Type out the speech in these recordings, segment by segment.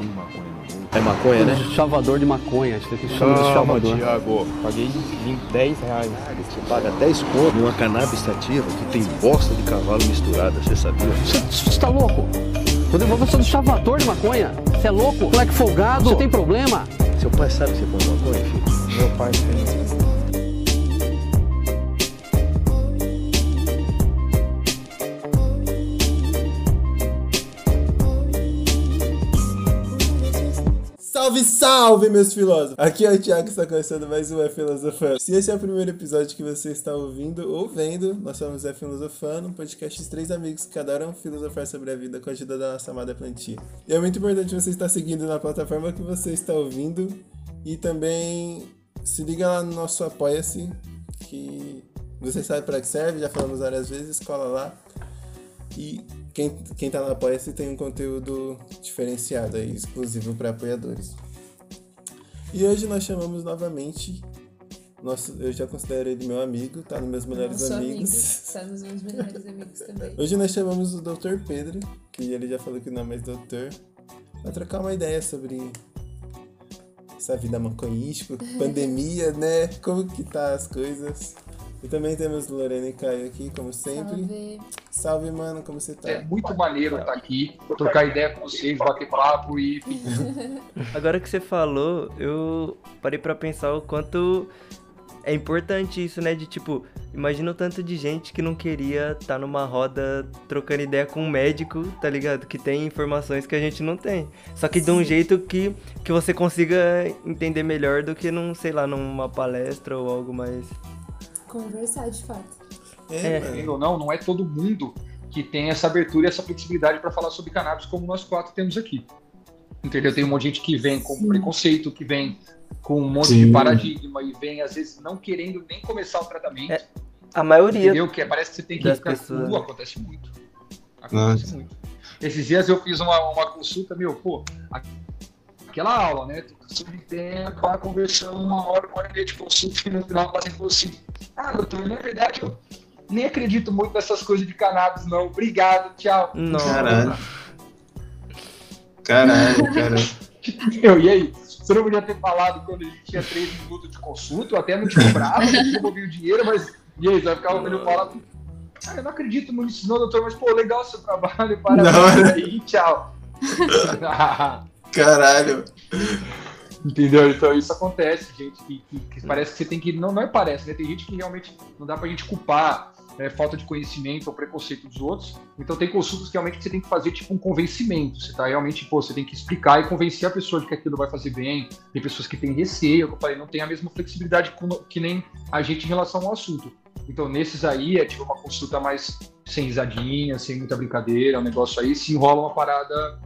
fuma maconha no mundo. É maconha, né? Chavador de maconha, acho que chama de chavador. Thiago, paguei 20, 10 reais. Você paga 10 conto numa cannabis sativa que tem bosta de cavalo misturada, você sabia? Você tá louco? Rodrigo, você é um chavador de maconha? Você é louco? Moleque folgado? Você tem problema? Seu pai sabe que você fuma maconha, filho? Meu pai tem. Salve, salve, meus filósofos! Aqui é o Thiago está começando mais um É Filosofando. Se esse é o primeiro episódio que você está ouvindo ou vendo, nós somos É Filosofando, um podcast de três amigos que adoram filosofar sobre a vida com a ajuda da nossa amada plantinha. E é muito importante você estar seguindo na plataforma que você está ouvindo e também se liga lá no nosso Apoia-se, que você sabe para que serve, já falamos várias vezes, cola lá. E quem, quem tá no Apoia-se tem um conteúdo diferenciado aí, exclusivo para apoiadores. E hoje nós chamamos novamente. Nosso, eu já considero ele meu amigo, tá nos meus melhores Nosso amigos. amigo, tá nos meus melhores amigos também. Hoje nós chamamos o Dr. Pedro, que ele já falou que não é mais doutor, pra trocar uma ideia sobre essa vida maconhística, pandemia, né? Como que tá as coisas. E também temos Lorena e Caio aqui, como sempre. Salve. Salve, mano, como você tá? É muito maneiro estar aqui, trocar ideia com vocês, bater papo e. Agora que você falou, eu parei pra pensar o quanto é importante isso, né? De tipo, imagina o tanto de gente que não queria estar numa roda trocando ideia com um médico, tá ligado? Que tem informações que a gente não tem. Só que de um jeito que, que você consiga entender melhor do que num, sei lá, numa palestra ou algo mais. Conversar de fato. É, É. Querendo ou não, não é todo mundo que tem essa abertura e essa flexibilidade para falar sobre cannabis como nós quatro temos aqui. Entendeu? Tem um monte de gente que vem com Sim. preconceito, que vem com um monte Sim. de paradigma e vem, às vezes, não querendo nem começar o tratamento. É, A maioria. Entendeu? Que é, parece que você tem que ficar pessoas, cru, né? acontece muito. Acontece Nossa. muito. Esses dias eu fiz uma, uma consulta, meu, pô, aquela aula, né? Sobre tempo, lá conversando uma hora, uma hora e meia de consulta e no final o paciente falou assim, ah, doutor, na verdade eu nem acredito muito nessas coisas de cannabis, não. Obrigado, tchau. Nossa. Caralho. Caralho, caralho. Meu, e aí? Você não podia ter falado quando a gente tinha três minutos de consulta, eu até não te cobrava, não devolvi o dinheiro, mas e aí, você vai ficar ouvindo falar. Cara, eu não acredito muito nisso, não, doutor, mas pô, legal o seu trabalho, parabéns Não. aí, tchau. Caralho. Entendeu? Então isso acontece, gente, que, que- que parece que você tem que. Não, não é parece, né? Tem gente que realmente não dá pra gente culpar né, falta de conhecimento ou preconceito dos outros. Então tem consultas que realmente você tem que fazer tipo um convencimento. Você tá realmente, pô, você tem que explicar e convencer a pessoa de que aquilo vai fazer bem. Tem pessoas que têm receio, eu falei, não tem a mesma flexibilidade que nem a gente em relação ao assunto. Então nesses aí é tipo uma consulta mais sem risadinha, sem muita brincadeira, um negócio aí, se enrola uma parada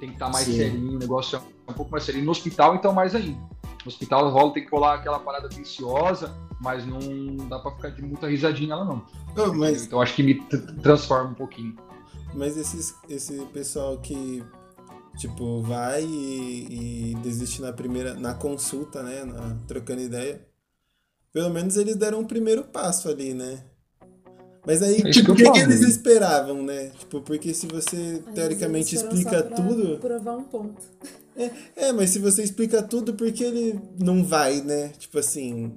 tem que estar mais Sim. serinho, o negócio é um pouco mais serinho. No hospital, então, mais ainda. No hospital rola, tem que rolar aquela parada viciosa, mas não dá pra ficar de muita risadinha lá, não. Ô, mas, Então acho que me tr- transforma um pouquinho. Mas esses, esse pessoal que, tipo, vai e, e desiste na primeira, na consulta, né, na, trocando ideia, pelo menos eles deram um primeiro passo ali, né? Mas aí, É tipo, o que que, eles esperavam, né? Tipo, porque se você Às teoricamente explica só pra tudo. Provar um ponto. É, mas se você explica tudo, por que ele não vai, né? Tipo assim.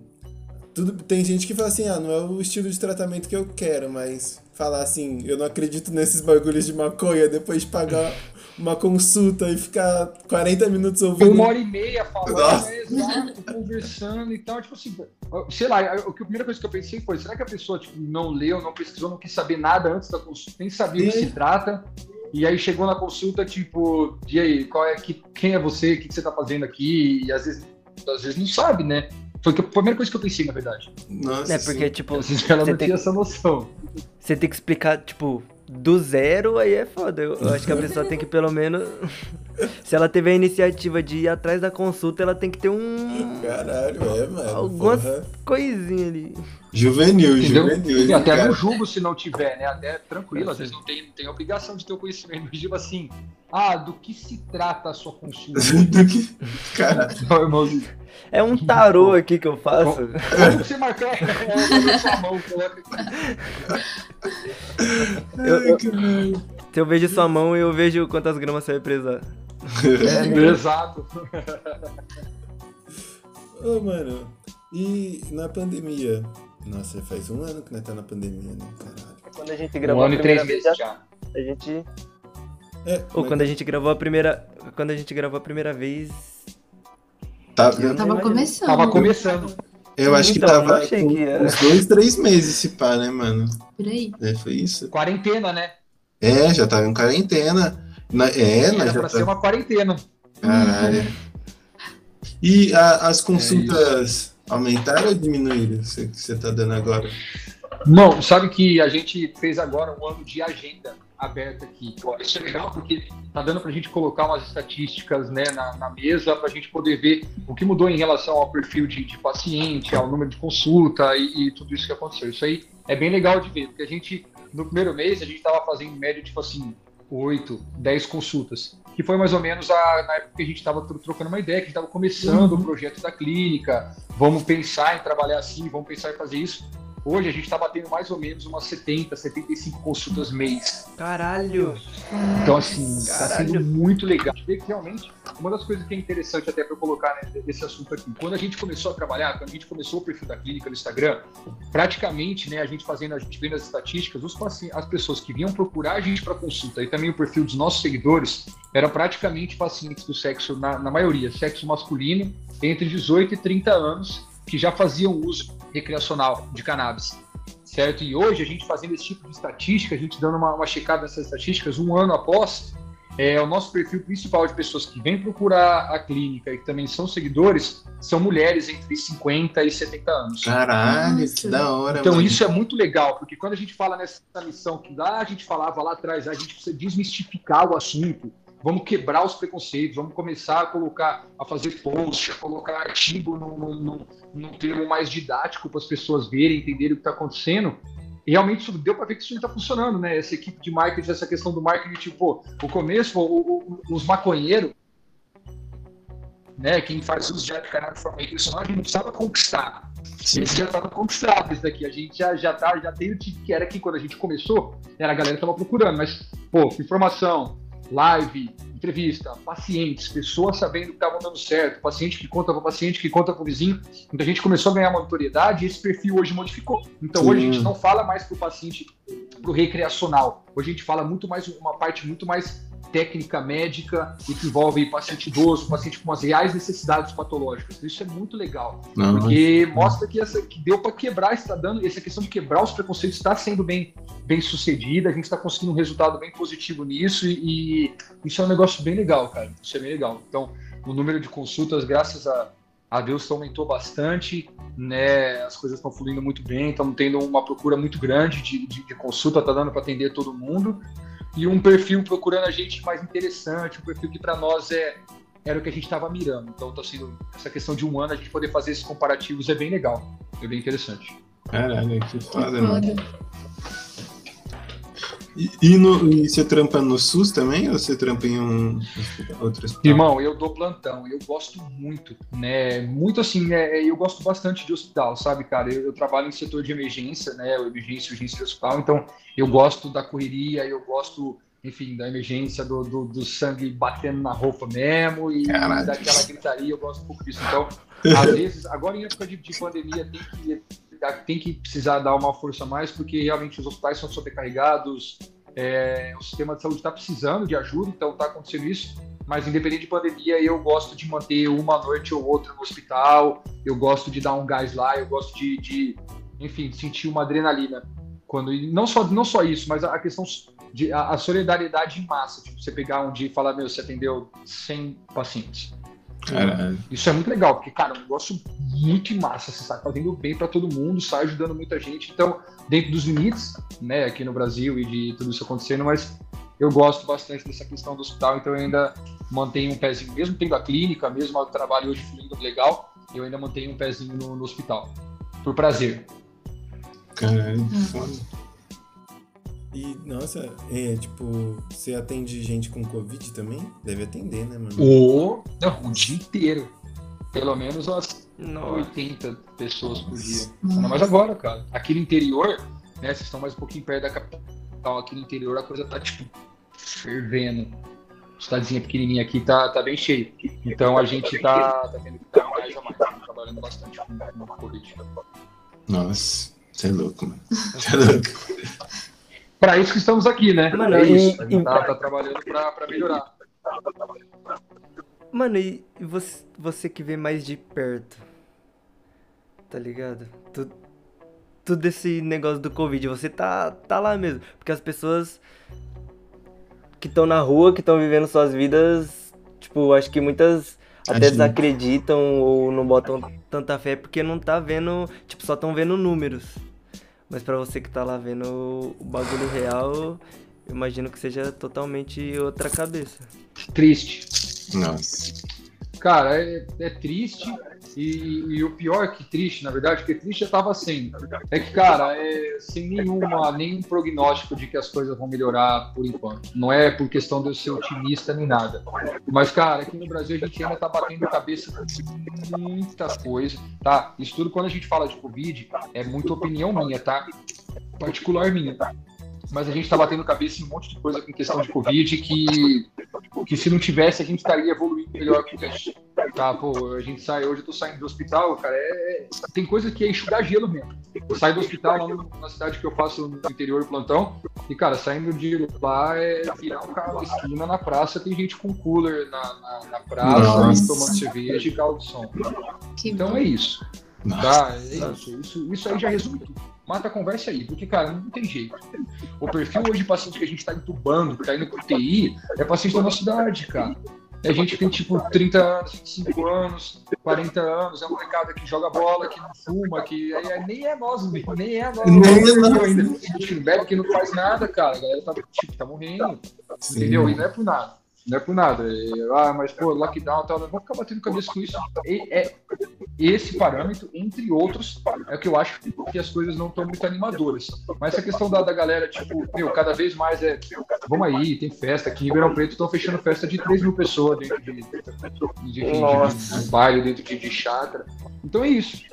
Tudo, tem gente que fala assim, ah, não é o estilo de tratamento que eu quero, mas falar assim, eu não acredito nesses bagulhos de maconha depois de pagar uma consulta e ficar 40 minutos Foi ouvindo. uma hora e meia falando, né, exato, conversando e tal. Tipo assim, sei lá, a, a primeira coisa que eu pensei foi: será que a pessoa tipo, não leu, não pesquisou, não quis saber nada antes da consulta, nem sabia o que Sim. se trata? E aí chegou na consulta, tipo, e aí, qual é, que, quem é você? O que, que você tá fazendo aqui? E às vezes, às vezes não sabe, né? Foi a primeira coisa que eu pensei, na verdade. nossa. É porque, sim. tipo, Às vezes ela você não tem, tinha essa noção. você tem que explicar, tipo, do zero, aí é foda. Eu, eu acho que a pessoa tem que pelo menos. Se ela teve a iniciativa de ir atrás da consulta, ela tem que ter um. Caralho, é, mano. Algumas porra. coisinhas ali. Juvenil, Entendeu? juvenil. E até cara. não julgo se não tiver, né? Até tranquilo, às vezes não tem, tem obrigação de ter o conhecimento. Mas tipo assim, ah, do que se trata a sua consulta? Do que- Cara, Não, irmãozinho. É um tarô aqui que eu faço. Como você marcar é, a sua mão, coloca Eu- eu- se eu vejo sua mão, eu vejo quantas gramas você vai precisar. Exato. Ô, mano, e na pandemia? Nossa, faz um ano que nós tá na pandemia, né? Caralho. Quando a gente Um gravou ano a e três primeira vez, meses já- já. a gente. É, Ou mas- quando a gente gravou a primeira. Quando a gente gravou a primeira vez. Tá, Eu Tava começando. Tava começando. eu acho que Então, tava eu achei com que era. uns dois, três meses esse pá, né, mano? Por aí. É, foi isso. Quarentena, né? É, já tava em quarentena. Na- é, Era já pra ser tá... uma quarentena. Caralho. E a- as consultas aumentaram ou diminuíram? Você- Que você tá dando agora? Não, sabe que a gente fez agora um ano de agenda aberta aqui. Isso é legal porque tá dando pra gente colocar umas estatísticas né, na, na mesa pra gente poder ver o que mudou em relação ao perfil de, de paciente, ao número de consulta e, e tudo isso que aconteceu. Isso aí é bem legal de ver, porque a gente, no primeiro mês, a gente tava fazendo em média, tipo assim, 8, 10 consultas. Que foi mais ou menos a, na época que a gente estava trocando uma ideia, que a gente estava começando o projeto da clínica, vamos pensar em trabalhar assim, vamos pensar em fazer isso. Hoje a gente está batendo mais ou menos umas 70, 75 consultas mês. Caralho! Então, assim, está sendo muito legal. Ver que realmente, uma das coisas que é interessante até para colocar né, desse assunto aqui, quando a gente começou a trabalhar, quando a gente começou o perfil da clínica no Instagram, praticamente, né, a gente fazendo, a gente vendo as estatísticas, os as pessoas que vinham procurar a gente para consulta e também o perfil dos nossos seguidores eram praticamente pacientes do sexo, na, na maioria, sexo masculino, entre 18 e 30 anos, que já faziam uso recreacional de cannabis. Certo? E hoje, a gente fazendo esse tipo de estatística, a gente dando uma, uma checada nessas estatísticas, um ano após, é, o nosso perfil principal de pessoas que vêm procurar a clínica e que também são seguidores são mulheres entre 50 e 70 anos. Caralho, que da hora, Então mano. isso é muito legal, porque quando a gente fala nessa missão que lá a gente falava lá atrás, a gente precisa desmistificar o assunto, vamos quebrar os preconceitos, vamos começar a colocar, a fazer post, a colocar artigo num, num, num- num termo mais didático para as pessoas verem, entenderem o que está acontecendo. Realmente isso deu para ver que isso não está funcionando, né? Essa equipe de marketing, essa questão do marketing, tipo, o começo, o- o- os maconheiros, né? Quem faz uso de cannabis de forma a gente não precisava conquistar. Esse já estava conquistado, esse daqui. A gente já, já, tá, já tem o que era aqui quando a gente começou, era a galera que estava procurando, mas, pô, informação, live, entrevista, pacientes, pessoas sabendo que estavam dando certo, paciente que conta para paciente, que conta para o vizinho. Então a gente começou a ganhar uma notoriedade e esse perfil hoje modificou. Então Sim. hoje a gente não fala mais para o paciente pro recreacional. Hoje a gente fala muito mais, uma parte muito mais técnica médica e que envolve paciente idoso, paciente com umas reais necessidades patológicas. Isso é muito legal. Não, Porque mostra que, essa, que deu para quebrar, está dando, essa questão de quebrar os preconceitos está sendo bem, bem sucedida, a gente está conseguindo um resultado bem positivo nisso e, e isso é um negócio bem legal, cara. Isso é bem legal. Então, o número de consultas, graças a, a Deus, aumentou bastante, né? As coisas estão fluindo muito bem, estamos tendo uma procura muito grande de, de, de consulta, tá dando para atender todo mundo e um perfil procurando a gente mais interessante, um perfil que para nós é era o que a gente estava mirando. Então, tá sendo essa questão de um ano a gente poder fazer esses comparativos é bem legal, é bem interessante. Caralho, que foda, mano. E, e, no, e você trampa no SUS também ou você trampa em um outro hospital? Irmão, eu dou plantão, eu gosto muito, né? Muito assim, é, eu gosto bastante de hospital, sabe, cara? Eu, eu trabalho em setor de emergência, né? Emergência, urgência de hospital, então eu gosto da correria, eu gosto, enfim, da emergência, do, do, do sangue batendo na roupa mesmo e Caralho. daquela gritaria, eu gosto um pouco disso. Então, às vezes, agora em época de, de pandemia, tem que, tem que precisar dar uma força mais, porque realmente os hospitais são sobrecarregados, é, o sistema de saúde está precisando de ajuda, então está acontecendo isso. Mas independente de pandemia, eu gosto de manter uma noite ou outra no hospital, eu gosto de dar um gás lá, eu gosto de, de enfim, sentir uma adrenalina. Quando, não, só, não só isso, mas a, a questão de a, a solidariedade em massa. Tipo, você pegar um dia e falar, meu, você atendeu 100 pacientes. Caralho. Isso é muito legal, porque, cara, é um negócio muito em massa. Você está fazendo bem para todo mundo, sai ajudando muita gente. Então, dentro dos limites, né, aqui no Brasil e de tudo isso acontecendo, mas eu gosto bastante dessa questão do hospital, então eu ainda mantenho um pezinho, mesmo tendo a clínica, mesmo o trabalho hoje fluindo legal, eu ainda mantenho um pezinho no, no hospital. Por prazer. Caralho, que foda. E, nossa, é, tipo, você atende gente com Covid também? Deve atender, né, mano? O, não, o dia inteiro. Pelo menos umas Nossa. 80 pessoas por dia. Ainda mais agora, cara. Aqui no interior, né? Vocês estão mais um pouquinho perto da capital. Aqui no interior a coisa tá, tipo, fervendo. cidadezinha pequenininha aqui tá, tá bem cheio. Então a gente tá, tá tendo que dar mais a mais, trabalhando bastante com, com Covid. Nossa, você é louco, mano. Você é louco. Para isso que estamos aqui, né? Mano, é e- isso. A gente tá, tá trabalhando pra, pra melhorar. Mano, e e você, você que vê mais de perto? Tá ligado? Tu, tudo esse negócio do Covid, você tá, tá lá mesmo. Porque as pessoas que estão na rua, que estão vivendo suas vidas, tipo, acho que muitas até desacreditam ou não botam tanta fé porque não tá vendo, tipo, só estão vendo números. Mas pra você que tá lá vendo o bagulho real, eu imagino que seja totalmente outra cabeça. Triste. Nossa. Cara, é, é triste. E, e o pior que triste, na verdade, porque triste já tava sendo. É que, cara, é sem nenhuma, nenhum prognóstico de que as coisas vão melhorar por enquanto. Não é por questão de eu ser otimista nem nada. Mas, cara, aqui no Brasil a gente ainda tá batendo cabeça com muita coisa, tá? Isso tudo quando a gente fala de Covid é muita opinião minha, tá? Particular minha, tá? Mas a gente tá batendo cabeça em um monte de coisa com questão de Covid que, que se não tivesse a gente estaria evoluindo melhor com isso. Tá, pô, a gente sai, hoje eu tô saindo do hospital, cara, é, tem coisa que é enxugar gelo mesmo. Eu saio do hospital lá na cidade que eu faço no interior do plantão, e, cara, saindo de lá é virar um carro na esquina, na praça, tem gente com cooler na, na, na praça, Nossa. tomando cerveja e carro de som. Que Então bom. é isso. Nossa. Tá, é isso. isso. Isso aí já resume tudo. Mata a conversa aí, porque, cara, não tem jeito. O perfil hoje de paciente que a gente tá entubando, que tá indo pro TI, é paciente da nossa idade, cara. É gente que tem, tipo, 30 anos, 25 anos, 40 anos, é um molecada que joga bola, que não fuma, que é- é- nem é nós, nem é nós. Nem é nós. ainda. Que não bebe, que não faz nada, cara. A galera tá, tipo, tá morrendo. Sim. Entendeu? E não é por nada. Não é por nada. É, ah, mas, pô, lockdown e tal. Não vou ficar batendo cabeça com isso. E- é, esse parâmetro, entre outros, é o que eu acho que as coisas não estão muito animadoras. Mas essa questão da, da galera, tipo, meu, cada vez mais é. Vamos aí, tem festa. Aqui em Ribeirão Preto estão fechando festa de 3 mil pessoas dentro de, de, de, de, um baile, dentro de, de chácara. Então é isso.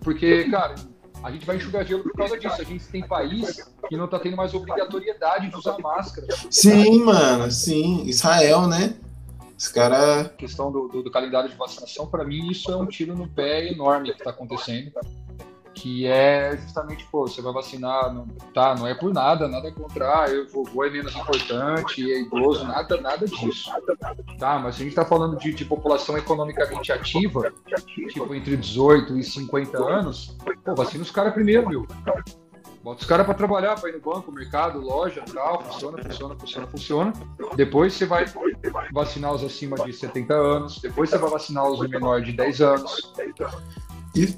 Porque, cara, a gente vai enxugar gelo por causa disso. A gente tem país que não tá tendo mais obrigatoriedade de usar máscara. Sim, mano, sim. Israel, né? Os caras. questão do, do, do calendário de vacinação, para mim, isso é um tiro no pé enorme que está acontecendo. Que é justamente, pô, você vai vacinar, não, tá, não é por nada, nada contra, ah, eu vovô é menos importante, é idoso, nada, nada disso. Tá, mas se a gente tá falando de, de população economicamente ativa, tipo entre 18 e 50 anos, pô, vacina os caras primeiro, meu. Bota os caras para trabalhar, para ir no banco, mercado, loja, tal, funciona, funciona, funciona, funciona. Depois você vai vacinar os acima de 70 anos, depois você vai vacinar os menores de 10 anos.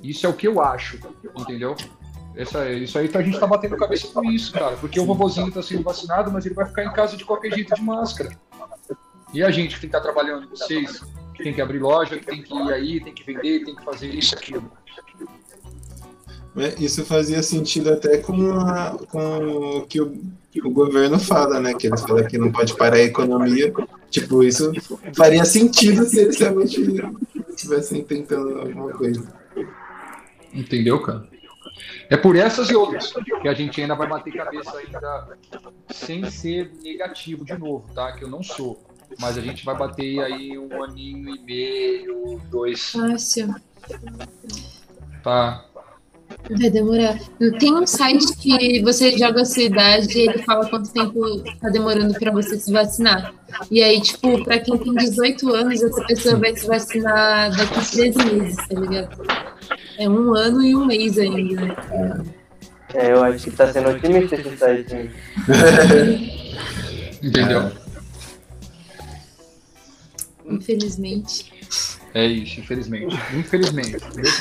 Isso é o que eu acho, entendeu? Essa, isso aí tá- a gente tá batendo cabeça com isso, cara. Porque o vovozinho tá sendo vacinado, mas ele vai ficar em casa de qualquer jeito de máscara. E a gente que tem que estar trabalhando, vocês, que tem que abrir loja, que tem que ir aí, tem que vender, tem que fazer isso, aquilo. É, Isso fazia sentido até com, a- com o que o, que o governo fala, né? Que eles falam que não pode parar a economia. Tipo, isso faria sentido se eles realmente estivessem tentando alguma coisa. Entendeu, cara? É por essas e outras que a gente ainda vai bater cabeça ainda sem ser negativo de novo, tá? Que eu não sou. Mas a gente vai bater aí um aninho e meio, dois, Fácil. tá? Vai demorar. Tem um site que você joga a sua idade e ele fala quanto tempo tá demorando pra você se vacinar. E aí, tipo, pra quem tem 18 anos, essa pessoa vai se vacinar daqui a 13 meses, tá ligado? É um ano e um mês ainda. né? É, eu acho que tá sendo otimista esse site. Entendeu? Infelizmente. É isso, infelizmente. Infelizmente.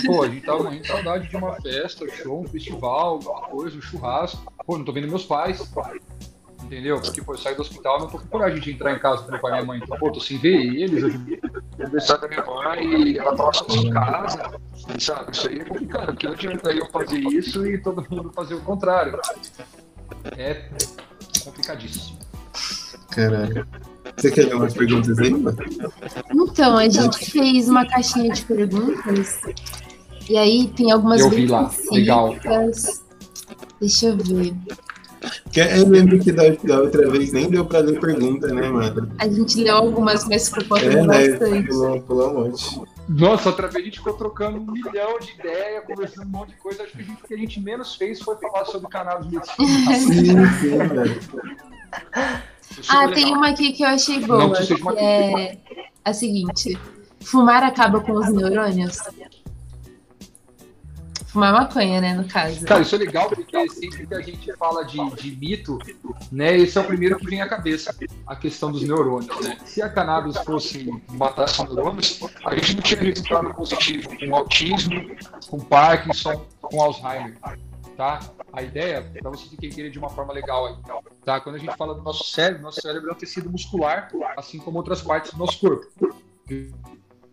Pô, a gente tava morrendo de saudade de uma festa, um show, um festival, alguma coisa, um churrasco. Pô, não tô vendo meus pais. Entendeu? Porque, pô, eu saio do hospital, não tô com coragem de entrar em casa com meu pai e minha mãe. Então, pô, tô sem ver eles. Hoje é aniversário da minha mãe e ela tá só em casa. Sabe? Isso aí é complicado, porque não adianta eu fazer isso e todo mundo fazer o contrário. É complicadíssimo. Caraca. Você quer ler umas perguntas aí, mano? Então, a gente fez uma caixinha de perguntas. E aí tem algumas Eu vi lá, legal. Deixa eu ver. Que eu lembro que da, da outra vez nem deu pra ler pergunta, né, mano? A gente leu algumas, mas ficou É, faltando né? bastante. Pulou, pulou um monte. Nossa, outra vez a gente ficou trocando um milhão de ideias, conversando um monte de coisa. Acho que a gente, o que a gente menos fez foi falar sobre canal de medicina. Sim, sim, velho. Ah, tem uma aqui que eu achei boa, que que é a seguinte. Fumar acaba com os neurônios? Fumar maconha, né, no caso. Cara, isso é legal porque sempre que a gente fala de, de mito, né, esse é o primeiro que vem à cabeça, a questão dos neurônios, né? Se a cannabis fosse matar só neurônios, a gente não tinha resultado positivo com autismo, com Parkinson, com Alzheimer, tá? A ideia, para vocês entenderem de uma forma legal aí, tá? Quando a gente fala do nosso cérebro, nosso cérebro é um tecido muscular, assim como outras partes do nosso corpo.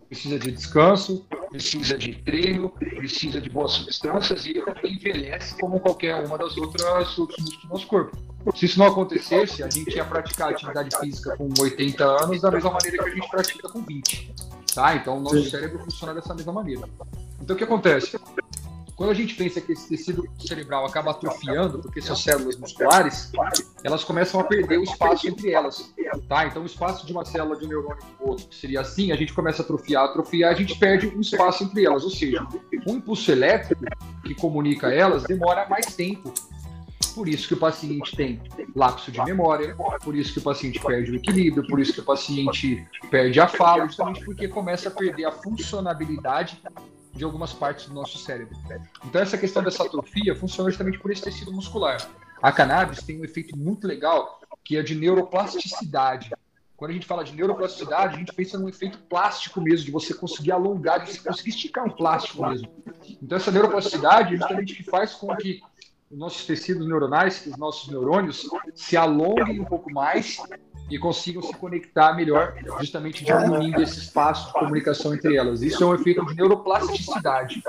Precisa de descanso, precisa de treino, precisa de boas substâncias e envelhece como qualquer uma das outras outros músculos do nosso corpo. Se isso não acontecesse, a gente ia praticar atividade física com 80 anos da mesma maneira que a gente pratica com 20. Tá? Então o nosso Sim. cérebro funciona dessa mesma maneira. Então o que acontece? Quando a gente pensa que esse tecido cerebral acaba atrofiando, porque são células musculares, elas começam a perder o espaço entre elas. Tá? Então, o espaço de uma célula de um neurônio o outro, que seria assim, a gente começa a atrofiar, atrofiar, a gente perde um espaço entre elas. Ou seja, o impulso elétrico que comunica elas demora mais tempo. Por isso que o paciente tem lapso de memória, por isso que o paciente perde o equilíbrio, por isso que o paciente perde a fala, justamente porque começa a perder a funcionabilidade de algumas partes do nosso cérebro. Então, essa questão dessa atrofia funciona justamente por esse tecido muscular. A cannabis tem um efeito muito legal, que é de neuroplasticidade. Quando a gente fala de neuroplasticidade, a gente pensa num efeito plástico mesmo, de você conseguir alongar, de você conseguir esticar um plástico mesmo. Então, essa neuroplasticidade é justamente que faz com que os nossos tecidos neuronais, os nossos neurônios, se alonguem um pouco mais e consigam se conectar melhor, justamente diminuindo esse espaço de comunicação entre elas. Isso é um efeito de neuroplasticidade.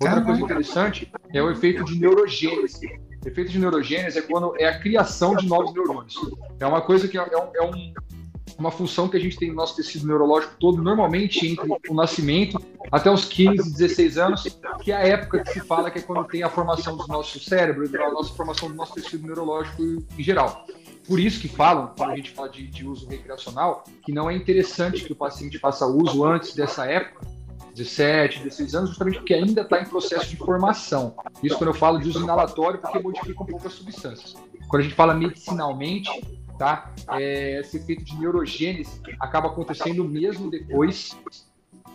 Outra coisa interessante é o efeito de neurogênese. O efeito de neurogênese é quando é a criação de novos neurônios. É uma coisa que é, é um- é um- uma função que a gente tem no nosso tecido neurológico todo, normalmente entre o nascimento até os 15, 16 anos, que é a época que se fala que é quando tem a formação do nosso cérebro, a nossa formação do nosso tecido neurológico em geral. Por isso que falam, quando a gente fala de, de uso recreacional, que não é interessante que o paciente faça uso antes dessa época, 17, 16 anos, justamente porque ainda está em processo de formação. Isso quando eu falo de uso inalatório, porque modifica um pouco as substâncias. Quando a gente fala medicinalmente, tá? É, esse efeito de neurogênese acaba acontecendo mesmo depois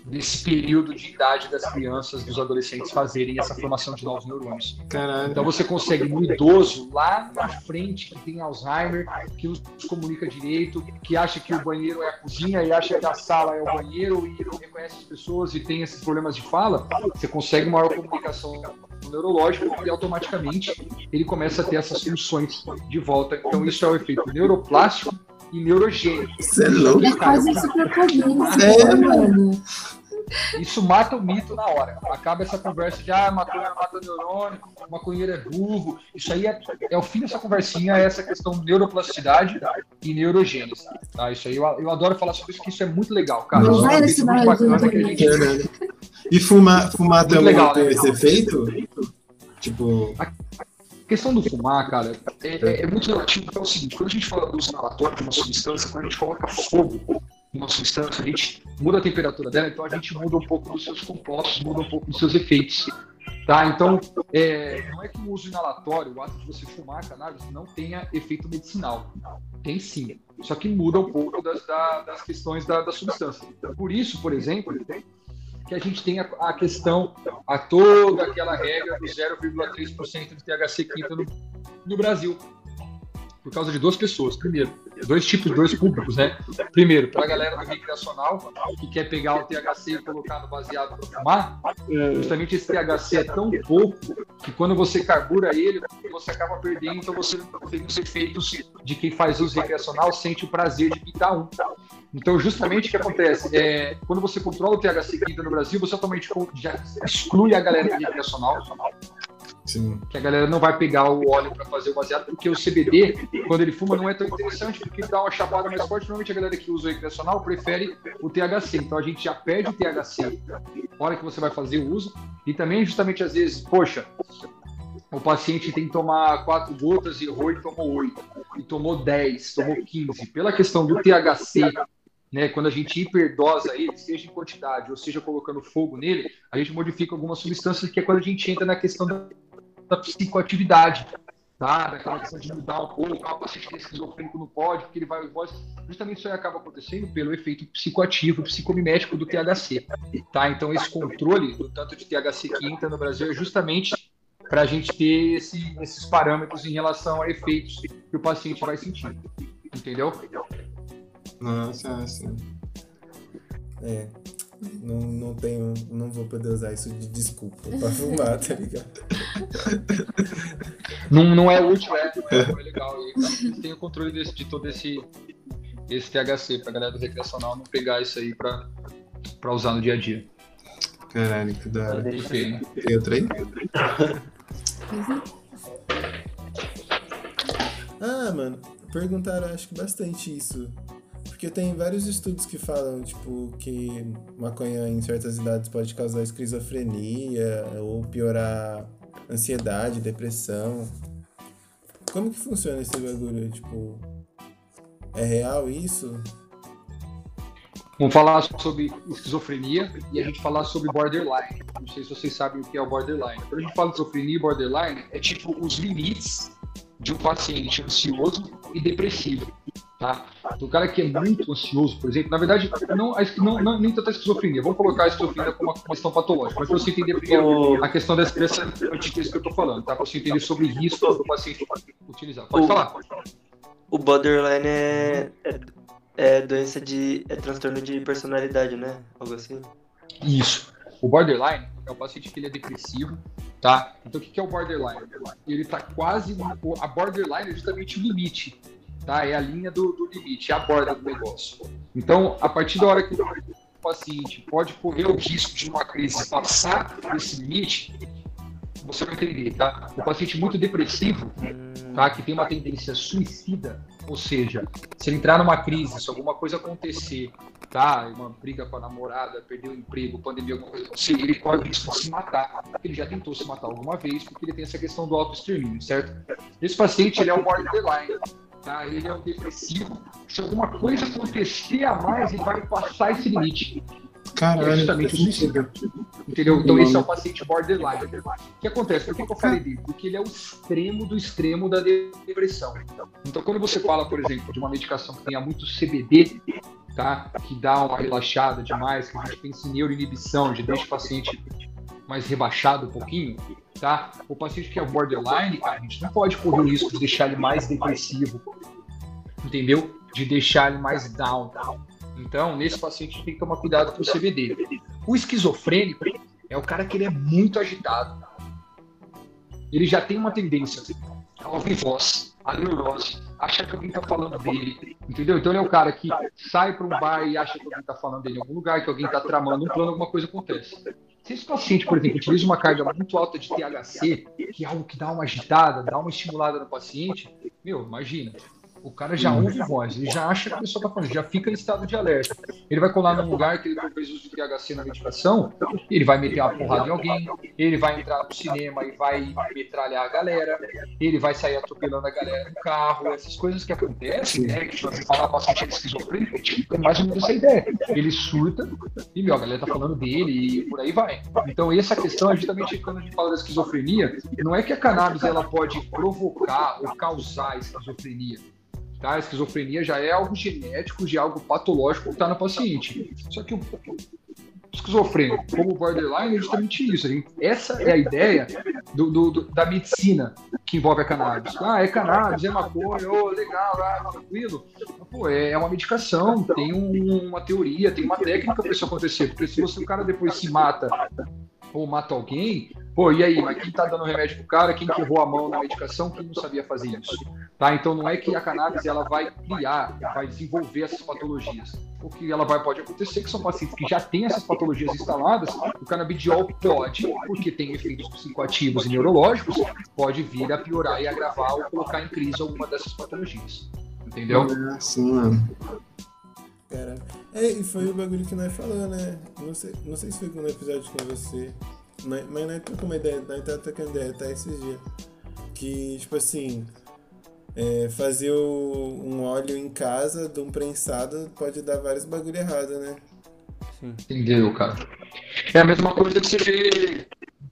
desse período de idade das crianças, dos adolescentes fazerem essa formação de novos neurônios. Caralho. Então você consegue no idoso lá na frente que tem Alzheimer, que não se comunica direito, que acha que o banheiro é a cozinha e acha que a sala é o banheiro e não reconhece as pessoas e tem esses problemas de fala, você consegue maior comunicação neurológica e automaticamente ele começa a ter essas funções de volta. Então isso é o efeito neuroplástico e neurogênico. Você é louco. É quase isso pra cabeça, É, mano. Isso mata o mito na hora. Acaba essa conversa de ah, maconha mata neurônio, maconheiro é burro. Isso aí é, é o fim dessa conversinha, é essa questão de neuroplasticidade e neurogênese. Tá? Isso aí eu, eu adoro falar sobre isso, que isso é muito legal, cara. Não Isso é vai gente Caralho. E fumar, fumar Muito também legal, tem né? esse efeito? Tipo, A questão do fumar, cara, é, é- é muito relativo. É o seguinte, quando a gente fala do uso inalatório de uma substância, quando a gente coloca fogo numa substância, a gente muda a temperatura dela, então a gente muda um pouco dos seus compostos, muda um pouco dos seus efeitos. Tá? Então, é, não é que o uso inalatório, o ato de você fumar cannabis, não tenha efeito medicinal. Tem sim. Só que muda um pouco das, da- das questões da, da substância. Por isso, por exemplo, que a gente tem a, a questão, a toda aquela regra do 0,3% de THC quinta no, no Brasil. Por causa de duas pessoas. Primeiro, dois tipos, dois públicos, né? Primeiro, para a galera do recreacional, que quer pegar o THC e colocar no baseado para fumar, justamente esse THC é tão pouco que quando você carbura ele, você acaba perdendo, então você tem os efeitos de quem faz uso recreacional sente o prazer de pitar um. Então, justamente o que acontece é quando você controla o THC quinta no Brasil, você atualmente já exclui a galera do recreacional, sim. que a galera não vai pegar o óleo para fazer o baseado, porque o CBD, quando ele fuma, não é tão interessante, porque ele dá uma chapada mais forte. Normalmente a galera que usa o recreacional prefere o THC. Então a gente já perde o THC na hora que você vai fazer o uso. E também, justamente, às vezes, poxa, o paciente tem que tomar quatro gotas e errou e tomou oito, e tomou 10, tomou 15. Pela questão do THC, né, quando a gente hiperdosa ele, seja em quantidade ou seja colocando fogo nele, a gente modifica algumas substâncias que é quando a gente entra na questão da, da psicoatividade tá? Daquela questão de mudar um pouco, ah, o paciente que é esquizofrênico não pode, porque ele vai voz. Justamente isso aí acaba acontecendo pelo efeito psicoativo, psicomimético do THC, tá? Então, esse controle do tanto de THC que entra no Brasil é justamente para a gente ter esse, esses parâmetros em relação a efeitos que o paciente vai sentir. Entendeu? Nossa, sim. É. Não, não tenho. Não vou poder usar isso de desculpa pra fumar, tá ligado? Não, não é útil, é, é, não é legal. E tem o controle desse, de todo esse, esse THC pra galera do recreacional não pegar isso aí pra, pra usar no dia a dia. Caralho, que da hora. Feio, né? Tem outra aí? Ah, mano, perguntaram acho que bastante isso. Porque tem vários estudos que falam, tipo, que maconha em certas idades pode causar esquizofrenia ou piorar ansiedade, depressão. Como que funciona esse bagulho? Tipo, é real isso? Vamos falar sobre esquizofrenia e a gente falar sobre borderline. Não sei se vocês sabem o que é o borderline. Quando a gente fala de esquizofrenia e borderline, é tipo os limites de um paciente ansioso e depressivo. Tá? Então, o cara que é muito ansioso, por exemplo, na verdade, não, não, não nem tanta esquizofrenia. Vamos colocar a esquizofrenia como uma questão patológica, mas para você entender primeiro a questão da expressão antítese que eu estou falando, tá? Para você entender sobre risco do paciente utilizar. Pode O- falar. O borderline é, é, é doença de. é transtorno de personalidade, né? Algo assim. Isso. O borderline é o paciente que ele é depressivo, tá? Então o que é o borderline? Ele tá quase. A borderline é justamente o limite, tá? É a linha do, do limite, é a borda do negócio. Então, a partir da hora que o paciente pode correr o risco de uma crise passar desse limite, você vai entender, tá? O paciente muito depressivo, tá? Que tem uma tendência suicida, ou seja, se ele entrar numa crise, se alguma coisa acontecer, tá? Uma briga com a namorada, perdeu o emprego, pandemia, alguma coisa acontecer, ele corre o risco de se matar. Ele já tentou se matar alguma vez, porque ele tem essa questão do autoextermínio, certo? Esse paciente, ele é um borderline, tá? Ele é um depressivo. Se alguma coisa acontecer a mais, ele vai passar esse limite. É Caralho, justamente o suicídio. Entendeu? Então esse é o paciente borderline. O que acontece? Por que que eu falei dele? Porque ele é o extremo do extremo da depressão. Então quando você fala, por exemplo, de uma medicação que tenha muito CBD, tá? Que dá uma relaxada demais, que a gente pensa em neuroinibição, de deixa o paciente mais rebaixado um pouquinho, tá? O paciente que é borderline, cara, a gente não pode correr o risco de deixar ele mais depressivo, entendeu? De deixar ele mais down. Então, nesse paciente, tem que tomar cuidado com o CBD. O esquizofrênico é o cara que ele é muito agitado. Ele já tem uma tendência a ouvir voz, a neurose, achar que alguém está falando dele, entendeu? Então ele é o cara que sai para um bar e acha que alguém está falando dele em algum lugar, que alguém está tramando um plano, alguma coisa acontece. Se esse paciente, por exemplo, utiliza uma carga muito alta de THC, que é algo que dá uma agitada, dá uma estimulada no paciente, meu, imagina. O cara já ouve voz, ele já acha que a pessoa está falando, já fica em estado de alerta. Ele vai colar num lugar que ele talvez use THC na medicação, ele vai meter uma porrada em alguém, ele vai entrar no cinema e vai metralhar a galera, ele vai sair atropelando a galera no carro, essas coisas que acontecem, né? Que você fala é esquizofrênico, tipo, é mais ou menos essa ideia. Ele surta e, meu, a galera tá falando dele e por aí vai. Então, essa questão é justamente quando a gente fala da esquizofrenia, não é que a cannabis ela pode provocar ou causar a esquizofrenia. Tá? A esquizofrenia já é algo genético, já é algo patológico que está no paciente. Só que o esquizofrênico, como borderline, é justamente isso. Essa é a ideia do, do- do- da medicina que envolve a cannabis. Ah, é cannabis, é maconha, ô, legal, ah, tranquilo. Mas, Pô, é, é uma medicação, tem um- uma teoria, tem uma técnica para isso acontecer. Porque se você, o cara depois se mata ou mata alguém, pô, e aí, mas quem tá dando remédio pro cara, quem que errou a mão na medicação, quem não sabia fazer isso? Tá? Então não é que a cannabis ela vai criar, vai desenvolver essas patologias. O que ela vai pode acontecer que são pacientes que já têm essas patologias instaladas, o canabidiol pode, porque tem efeitos psicoativos e neurológicos, pode vir a piorar e agravar ou colocar em crise alguma dessas patologias. Entendeu? É assim, mano. Cara. É, e foi o bagulho que nós falou, né? Não sei, não sei se foi no episódio com você. mas nós trocamos uma ideia, nós tá trocando ideia até esses dias. Que, tipo assim, é, fazer o- um óleo em casa de um prensado pode dar vários bagulho errado, né? Sim. Entendeu, cara? É a mesma coisa que você vê.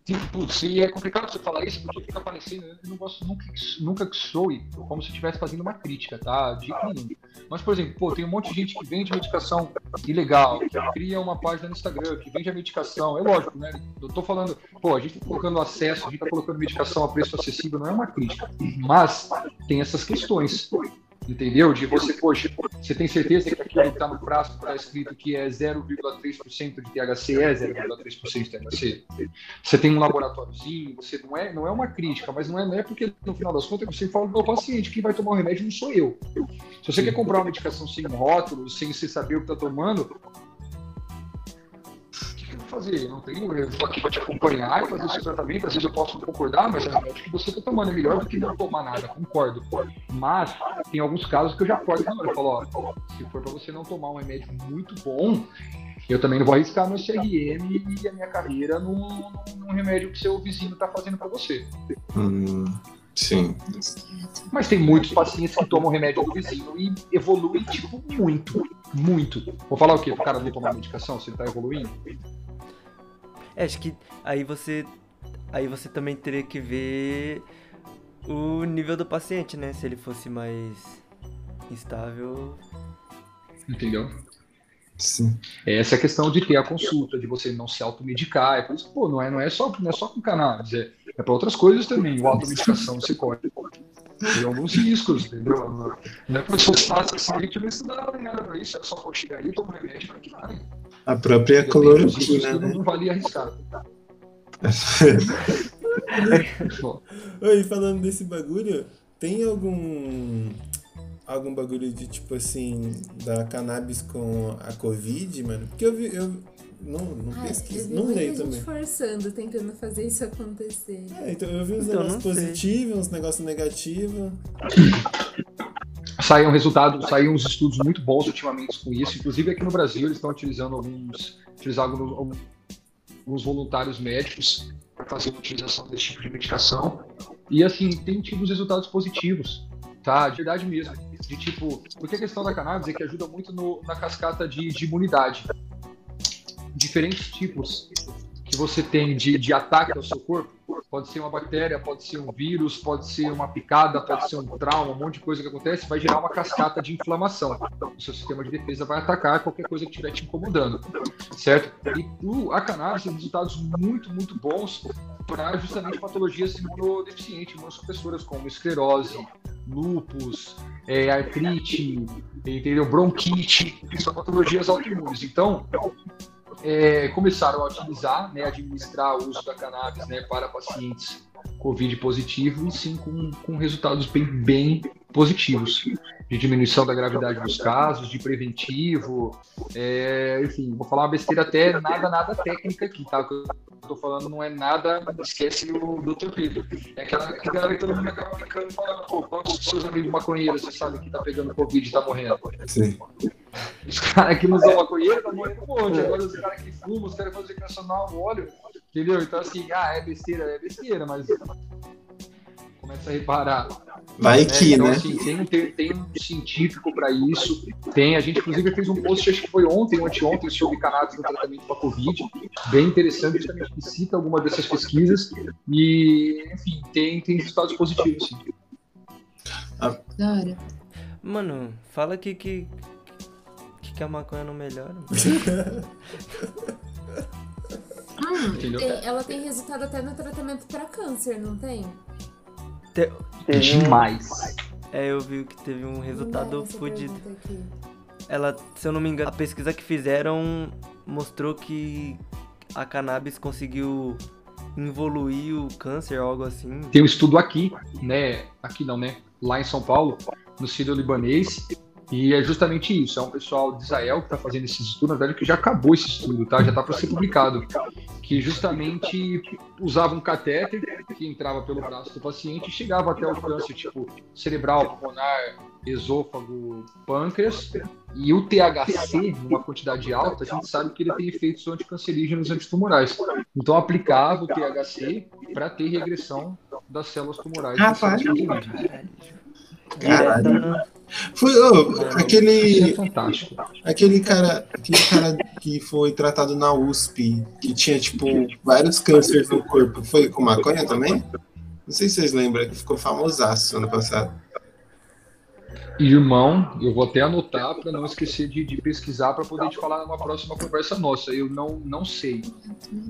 Tipo, se é complicado você falar isso, porque fica parecendo. Eu não gosto nunca, nunca que soe como se estivesse fazendo uma crítica, tá? De nenhum. Mas, por exemplo, pô, tem um monte de gente que vende medicação ilegal, que cria uma página no Instagram, que vende a medicação. É lógico, né? Eu tô falando, pô, a gente tá colocando acesso, a gente tá colocando medicação a preço acessível, não é uma crítica. Mas tem essas questões. Entendeu? De você, poxa, você tem certeza que aquilo que está no frasco está escrito que é 0,3% de THC, é 0,3% de THC. Você tem um laboratóriozinho, você não é, não é uma crítica, mas não é, não é porque no final das contas você fala do paciente, quem vai tomar o remédio não sou eu. Se você quer comprar uma medicação sem rótulo, sem você saber o que está tomando, fazer? Não tenho, eu estou aqui para te acompanhar e fazer o seu tratamento, às vezes eu posso concordar, mas o remédio que você está tomando é melhor do que não tomar nada, concordo. Mas tem alguns casos que eu já na hora. Eu falo, ó, se for para você não tomar um remédio muito bom, eu também não vou arriscar meu CRM e a minha carreira num- num remédio que seu vizinho está fazendo para você. Hum, sim. Mas tem muitos pacientes que tomam remédio do vizinho e evoluem, tipo, muito, muito. Vou falar o quê? O cara não tomar medicação se ele tá evoluindo? É, acho que aí você. Aí você também teria que ver o nível do paciente, né? Se ele fosse mais instável. Entendeu? Sim. Essa é a questão de ter a consulta, de você não se automedicar. É por isso que, pô, não é, não é, só, não é só com cannabis, é, é para outras coisas também. O automedicação você corre. Tem alguns riscos, entendeu? Não é porque você faça assim, a gente não estudava nem nada pra isso, é só chegar aí, tomar remédio para que vai. A própria cloroquina, né? não valia arriscar. Oi, falando desse bagulho, tem algum. algum bagulho de tipo assim, da cannabis com a Covid, mano? Porque eu vi. Eu não, não Ah, pesquiso, não leio gente também. forçando, tentando fazer isso acontecer. É, então eu vi uns Então, negócios positivos, uns negócios negativos. Saíram resultados, saíram uns estudos muito bons ultimamente com isso. Inclusive aqui no Brasil eles estão utilizando alguns, utilizando alguns, alguns voluntários médicos para fazer a utilização desse tipo de medicação. E assim, tem tido os resultados positivos, tá? De verdade mesmo. De tipo, porque a questão da cannabis é que ajuda muito no- na cascata de, de imunidade. Diferentes tipos que você tem de, de ataque ao seu corpo. Pode ser uma bactéria, pode ser um vírus, pode ser uma picada, pode ser um trauma, um monte de coisa que acontece, vai gerar uma cascata de inflamação. O seu sistema de defesa vai atacar qualquer coisa que estiver te incomodando, certo? E o, a cannabis tem resultados muito, muito bons para justamente patologias imunodeficientes, imunossupressoras, como esclerose, lúpus, é, artrite, entendeu? bronquite, que são patologias autoimunes. Então, é, começaram a utilizar, né, administrar o uso da cannabis né, para pacientes Covid positivo e sim com, com resultados bem, bem positivos. De diminuição da gravidade dos casos, de preventivo, é, enfim, vou falar uma besteira até nada, nada técnica aqui, tá? O que eu tô falando não é nada, esquece o Dr. Pedro. É aquela, que todo mundo acaba ficando falando, pô, quantos seus amigos maconheiros você sabe que tá pegando Covid e tá morrendo? Sim. Os caras que não são maconheiro tá morrendo um monte. Agora os caras que fumam, os caras que fazem nacional no óleo, entendeu? Então assim, ah, é besteira, é besteira, mas começa a reparar. Vai né? que, então, né? assim, tem, um- tem, tem um científico para isso. Tem, a gente inclusive fez um post, acho que foi ontem ou anteontem, sobre cannabis no tratamento para Covid. Bem interessante, justamente que cita alguma dessas pesquisas. E, enfim, tem, tem resultados positivos, sim. Da hora. Mano, fala que que, que, que a maconha não melhora. mano. Hum, Entendeu? É, Ela tem resultado até no tratamento pra câncer, não tem? Te- Demais. É, eu vi que teve um resultado fodido. Ela, se eu não me engano, a pesquisa que fizeram mostrou que a cannabis conseguiu evoluir o câncer ou algo assim. Tem um estudo aqui, né? Aqui não, né? Lá em São Paulo, no Sírio Libanês. E é justamente isso, é um pessoal de Israel que está fazendo esse estudo, na verdade que já acabou esse estudo, tá? Já está para ser publicado, que justamente usava um catéter que entrava pelo braço do paciente e chegava até o câncer tipo cerebral, pulmonar, esôfago, pâncreas, e o THC, numa quantidade alta, a gente sabe que ele tem efeitos anticancerígenos e antitumorais. Então aplicava o THC para ter regressão das células tumorais. Rapaz. Caralho. Foi Isso aquele, é fantástico. aquele cara, aquele cara que foi tratado na USP, que tinha tipo vários cânceres no corpo, foi com maconha também? Não sei se vocês lembram, que ficou famosaço ano passado. Irmão, eu vou até anotar para não esquecer de, de pesquisar para poder te falar numa próxima conversa nossa. Eu não, não sei,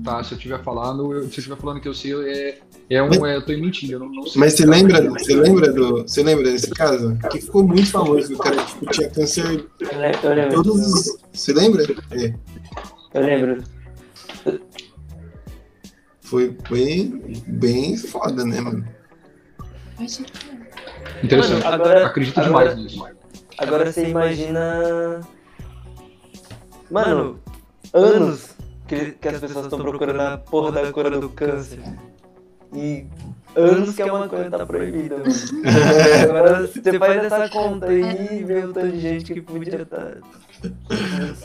tá? Se eu estiver falando, eu, se eu estiver falando que eu sei, é, é um, é, eu tô mentindo, eu não, não sei. Mas você lembra, você lembra do, você lembra desse caso? Que ficou muito famoso, o cara tipo, tinha câncer Eu le- eu lembro. todos os, você lembra? É, Eu lembro. foi bem, bem foda, né, mano? Interessante. Mano, agora- Acredito agora- demais nisso. Agora você imagina. Mano, anos que, que as pessoas estão procurando a porra da cura do câncer. E anos que a maconha tá proibida, mano. Agora você faz essa conta aí e vê o tanto de gente que podia estar.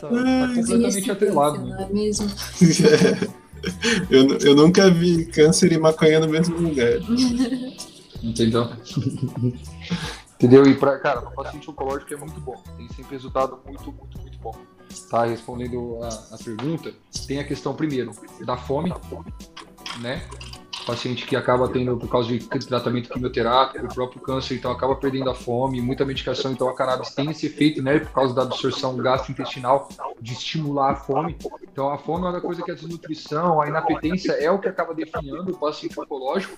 Tá completamente atrelado. Não Né? é mesmo? eu, eu nunca vi câncer e maconha no mesmo lugar. Entendeu? Entendeu? E pra, cara, para paciente oncológico é muito bom. Tem sempre resultado muito, muito, muito bom. Tá respondendo a, a pergunta, tem a questão primeiro da fome, né? Paciente que acaba tendo, por causa de tratamento quimioterápico, o próprio câncer, então acaba perdendo a fome, muita medicação, então a cannabis tem esse efeito, né? Por causa da absorção gastrointestinal, de estimular a fome. Então a fome é uma coisa que a desnutrição, a inapetência é o que acaba definhando o paciente oncológico.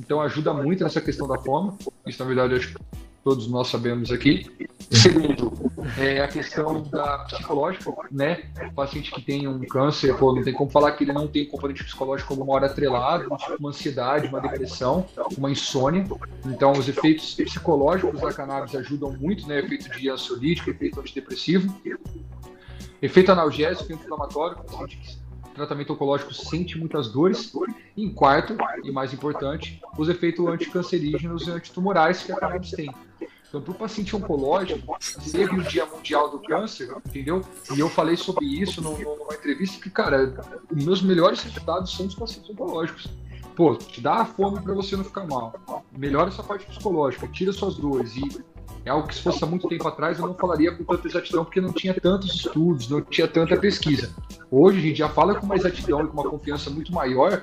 Então ajuda muito nessa questão da fome. Isso, na verdade, acho que todos nós sabemos aqui. Segundo, é a questão da psicológica, né? O paciente que tem um câncer, pô, não tem como falar que ele não tem componente psicológico como uma hora atrelada, uma ansiedade, uma depressão, uma insônia. Então, os efeitos psicológicos da cannabis ajudam muito, né? Efeito de ansiolítico, efeito antidepressivo. Efeito analgésico inflamatório, paciente que tratamento oncológico sente muitas dores. E em quarto, e mais importante, os efeitos anticancerígenos e antitumorais que a cannabis tem. Então, para o paciente oncológico, teve o Dia Mundial do Câncer, entendeu? E eu falei sobre isso numa entrevista que, cara, os meus melhores resultados são os pacientes oncológicos. Pô, te dá a fome para você não ficar mal. Melhora essa parte psicológica, tira suas dores. E é algo que, se fosse há muito tempo atrás, eu não falaria com tanta exatidão, porque não tinha tantos estudos, não tinha tanta pesquisa. Hoje a gente já fala com uma exatidão e com uma confiança muito maior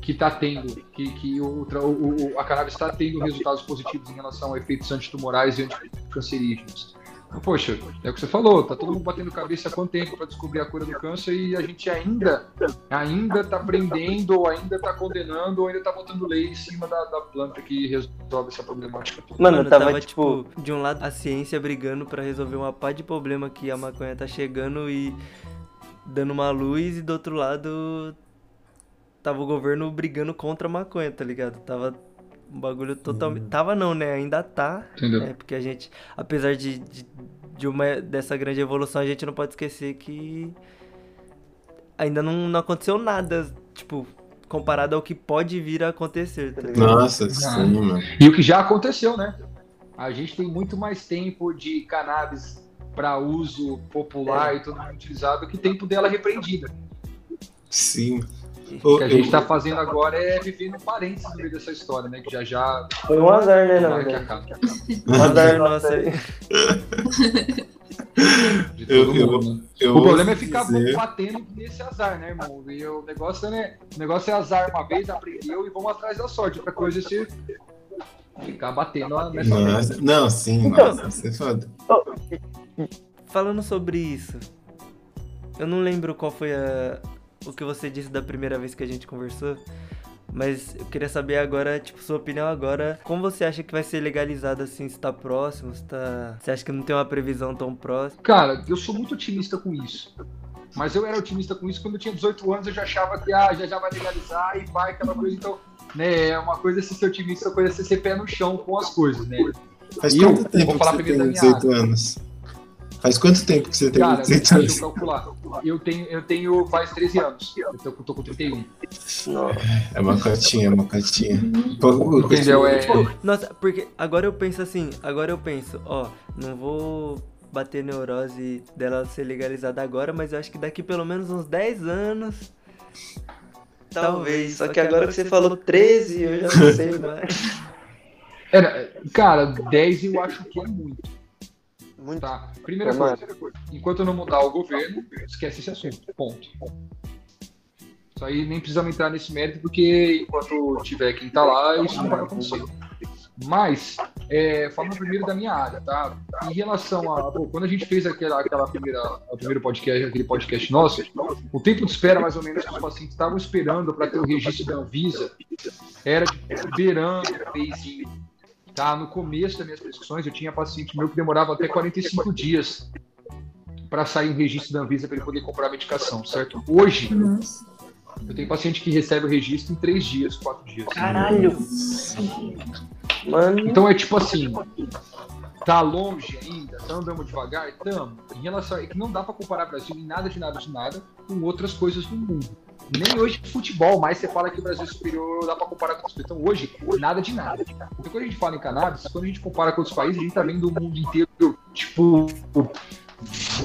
que está tendo, que, que o, o- o- a cannabis está tendo resultados positivos em relação a efeitos antitumorais e anticancerígenos. Poxa, é o que você falou, tá todo mundo batendo cabeça há quanto tempo para descobrir a cura do câncer e a gente ainda ainda tá prendendo, ou ainda tá condenando, ou ainda tá botando lei em cima da, da planta que resolve essa problemática. toda. Mano, Mano, tava, tava, tipo. tipo, de um lado a ciência brigando pra resolver uma pá de problema que a maconha tá chegando e dando uma luz, e do outro lado tava o governo brigando contra a maconha, tá ligado? Tava um bagulho totalmente. Tava não, né? Ainda tá. Entendeu? É, porque a gente, apesar de, de, de uma, dessa grande evolução, a gente não pode esquecer que ainda não, não aconteceu nada, tipo, comparado ao que pode vir a acontecer, tá ligado? Nossa, sim, mano. E o que já aconteceu, né? A gente tem muito mais tempo de cannabis para uso popular e todo mundo utilizado que tempo dela repreendida. Sim. O que a gente está fazendo agora é viver no parênteses no meio dessa história, né? Que já já Foi um azar, né, tomara que verdade? acabe. Um azar nosso aí. Eu- eu- né? Eu O problema é ficar dizer- batendo nesse azar, né, irmão? E o negócio, né? O negócio é azar uma vez, aprendeu e vamos atrás da sorte. Outra coisa é você ficar batendo nessa Nossa, não, sim, Então- nossa, isso é foda. Falando sobre isso, eu não lembro qual foi a, o que você disse da primeira vez que a gente conversou, mas eu queria saber agora, tipo, sua opinião agora, como você acha que vai ser legalizado assim, se tá próximo, se tá... Você acha que não tem uma previsão tão próxima? Cara, eu sou muito otimista com isso. Mas eu era otimista com isso quando eu tinha 18 anos, eu já achava que ah, já, já vai legalizar e vai aquela coisa. Então, né, é uma coisa ser otimista, outra coisa é ser pé no chão com as coisas, né? Faz E eu quanto tempo vou que falar você primeiro tem da minha 18 anos? Faz quanto tempo que você tem Cara, 18 deixa eu anos? calcular. Eu tenho, eu tenho faz 13 anos. Eu tô, tô com 31. É uma cotinha, é uma cotinha. Entendeu? É, Nossa, porque agora eu penso assim, agora eu penso, ó, não vou bater neurose dela ser legalizada agora, mas eu acho que daqui pelo menos uns 10 anos. Talvez. Só que agora que você falou 13, eu já não sei mais. era, cara, 10 eu acho que é muito. Muito. Tá? Primeira Tomara. coisa, enquanto não mudar o governo, esquece esse assunto. Ponto. Isso aí nem precisamos entrar nesse mérito, porque enquanto tiver quem tá lá, isso não vai acontecer. Mas, é, falando primeiro da minha área, tá? Em relação a. pô, quando a gente fez aquela, aquela primeira, o primeiro podcast, aquele podcast nosso, o tempo de espera, mais ou menos, que os pacientes estavam esperando para ter o registro da Anvisa era de um mêsinho. Tá? No começo das minhas prescrições, eu tinha paciente meu que demorava até 45 dias para sair o registro da Anvisa para ele poder comprar a medicação, certo? Hoje, Nossa. eu tenho paciente que recebe o registro em 3 dias, 4 dias. Caralho! Mano, Então é tipo assim, tá longe ainda, tá andando devagar, tamo. Em relação a é que não dá pra comparar Brasil em nada de nada de nada com outras coisas do mundo. Nem hoje futebol, mais você fala que o Brasil é superior, dá pra comparar com países. Então hoje, nada de nada. Então quando a gente fala em cannabis, quando a gente compara com outros países, a gente tá vendo o mundo inteiro, tipo,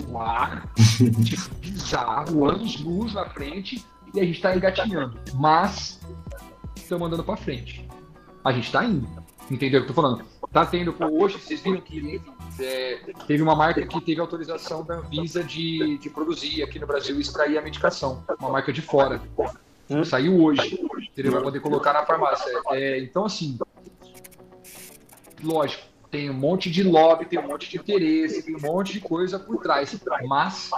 voar, tipo, bizarro, anos luz na frente, e a gente tá engatinhando. Mas, estamos andando pra frente. A gente tá indo. Entendeu o que eu tô falando? Tá tendo, hoje vocês viram que é, teve uma marca que teve autorização da Anvisa de, de produzir aqui no Brasil e extrair a medicação. Uma marca de fora. Saiu hoje. Entendeu? Vai poder colocar na farmácia. É, então, assim, lógico, tem um monte de lobby, tem um monte de interesse, tem um monte de coisa por trás. Mas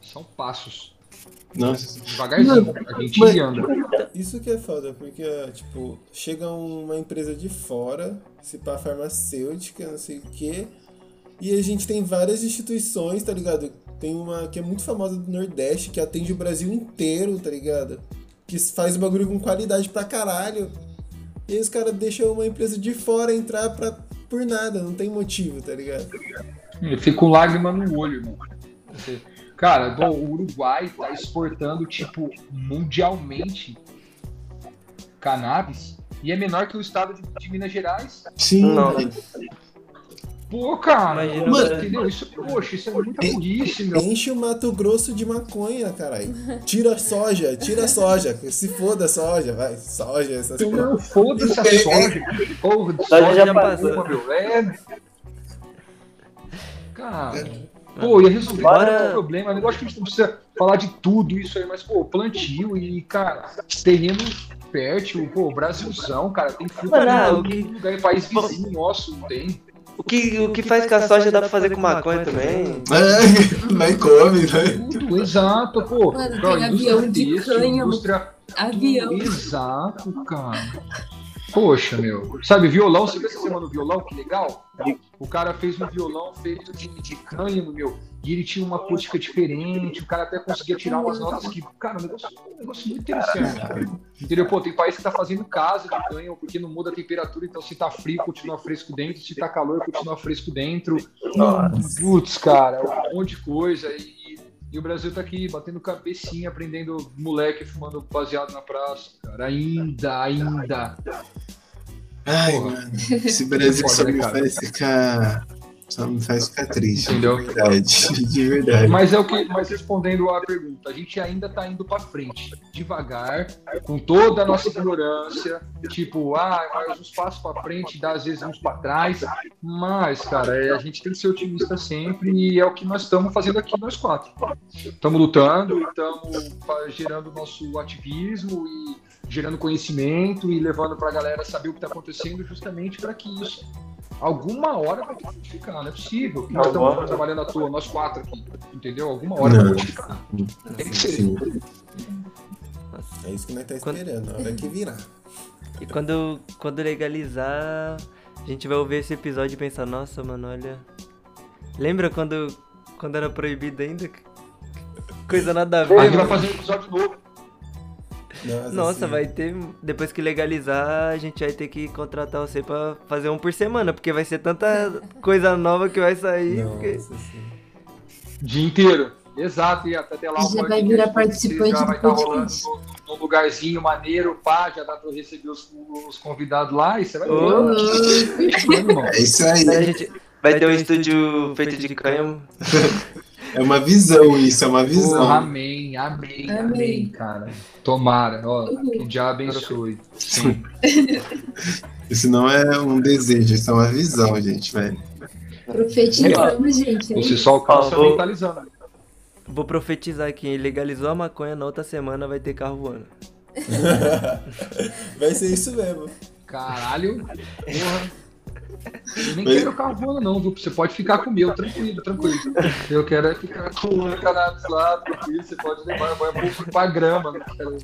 são passos. Nossa. Devagarzinho. A gente Mas- anda. Isso que é foda, porque, tipo, chega uma empresa de fora, se pá farmacêutica, não sei o quê, e a gente tem várias instituições, tá ligado? Tem uma que é muito famosa do Nordeste, que atende o Brasil inteiro, tá ligado? Que faz o bagulho com qualidade pra caralho. E aí os caras deixam uma empresa de fora entrar pra, por nada, não tem motivo, tá ligado? Eu fico com lágrima no olho, mano. Cara, bom, o Uruguai tá exportando, tipo, mundialmente cannabis e é menor que o estado de, de Minas Gerais. Sim, Não. Pô, cara, Imagina, mano, mano. entendeu? Isso, poxa, isso é muita burrice, meu. Enche o Mato Grosso de maconha, caralho. Tira soja, tira soja. Se foda a soja, vai. Soja, essas coisas. Não, foda-se a soja. Porra, de Soja soja já já passou. passou, meu. É. Cara, pô, ia resolver Bora- tanto problema. Eu acho que a gente não precisa falar de tudo isso aí, mas, pô, plantio e, cara, terreno fértil, pô, Brasilzão, cara, tem fruta Mano, ah, em o todo que- lugar, em país vizinho nosso, não tem. O que, o que faz com a soja dá pra fazer com maconha também? É, vai come, né? Tudo, exato, pô. Mano, tem avião de cânhamo. Avião. Exato, cara. Poxa, meu. Sabe, violão, você viu essa semana o violão? Que legal. O cara fez um violão feito de, de cânhamo, meu. E ele tinha uma acústica diferente. O cara até conseguia tirar umas notas que. Cara, um negócio, um negócio muito interessante. Entendeu? Pô, tem país que tá fazendo casa de cânhamo porque não muda a temperatura. Então, se tá frio, continua fresco dentro. Se tá calor, continua fresco dentro. Putz, cara, um monte de coisa. E, e o Brasil tá aqui batendo cabecinha, aprendendo moleque fumando baseado na praça, cara. Ainda, ainda. Ai, Porra. mano. Esse Brasil Foda, só né, me cara? faz ficar. Só me faz ficar triste. Entendeu? De verdade. De verdade. Mas é o que, mas respondendo à pergunta, a gente ainda tá indo pra frente, devagar, com toda a nossa ignorância, tipo, ah, mas uns passos pra frente, dá às vezes uns pra trás, mas, cara, é, a gente tem que ser otimista sempre e é o que nós estamos fazendo aqui, nós quatro. Estamos lutando, estamos gerando nosso ativismo e gerando conhecimento e levando pra galera saber o que tá acontecendo justamente para que isso alguma hora vai ter que ficar, não é possível. Nós estamos trabalhando à toa, nós quatro aqui, entendeu? Alguma hora Não. vai modificar. Tem que ser. Sim. É isso que nós tá Quando- esperando, a hora que virar. E quando, quando legalizar, a gente vai ouvir esse episódio e pensar, nossa, mano, olha. Lembra quando, quando era proibido ainda? Coisa nada a A gente ver. vai fazer um episódio novo. Nossa, Nossa, vai ter. Depois que legalizar, a gente vai ter que contratar você pra fazer um por semana, porque vai ser tanta coisa nova que vai sair. porque- Nossa, assim. Dia inteiro. Exato, e até lá o Já vai virar participante já do vai estar rolando podcast. num lugarzinho maneiro, pá, já dá pra eu receber os, os convidados lá e você vai ver. Fechou, irmão. É isso aí. A gente vai ter um estúdio feito de cânhamo. É uma visão isso, é uma visão. amém, amém, amém, Amém. cara. Tomara, ó, que já abençoe. Sim. Isso não é um desejo, isso é uma visão, gente, velho. Profetizamos, gente. Você só Ó, vou- mentalizando. Vou profetizar aqui, legalizou a maconha, na outra semana vai ter carro voando. Vai ser isso mesmo. Caralho, porra. Eu nem Mas- quero carro voando, não, viu? Você pode ficar com o meu, tranquilo, tranquilo. Eu quero é ficar com o cannabis lá, tranquilo. Você pode levar, vai pra, pra grama. Quero...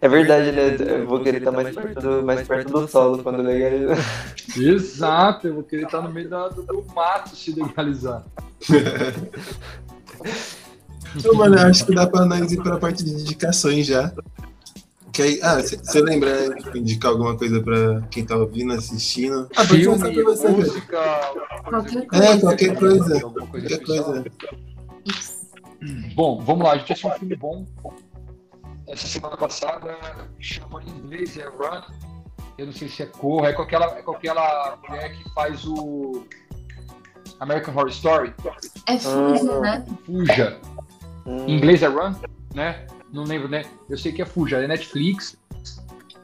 É verdade, né? Eu vou querer estar mais perto do, mais perto do solo quando legalizar. Exato, eu vou querer estar no meio da- do, do mato se legalizar. Então, mano, eu acho que dá pra nós ir pra parte de indicações já. Que aí, ah, você lembra né, de indicar alguma coisa pra quem tá ouvindo, assistindo? Ah, pode Filme, começar pra você, música, Qualquer É, coisa. qualquer coisa. Qualquer especial. coisa. Bom, vamos lá, a gente assistiu um filme bom. Essa semana passada chama em inglês, é Run. Eu não sei se é Corra, é com aquela, é com aquela mulher que faz o American Horror Story. É fuja, né? Fuja. Hum. Em inglês é Run, né? Não lembro, né? Eu sei que é Fuja, é Netflix,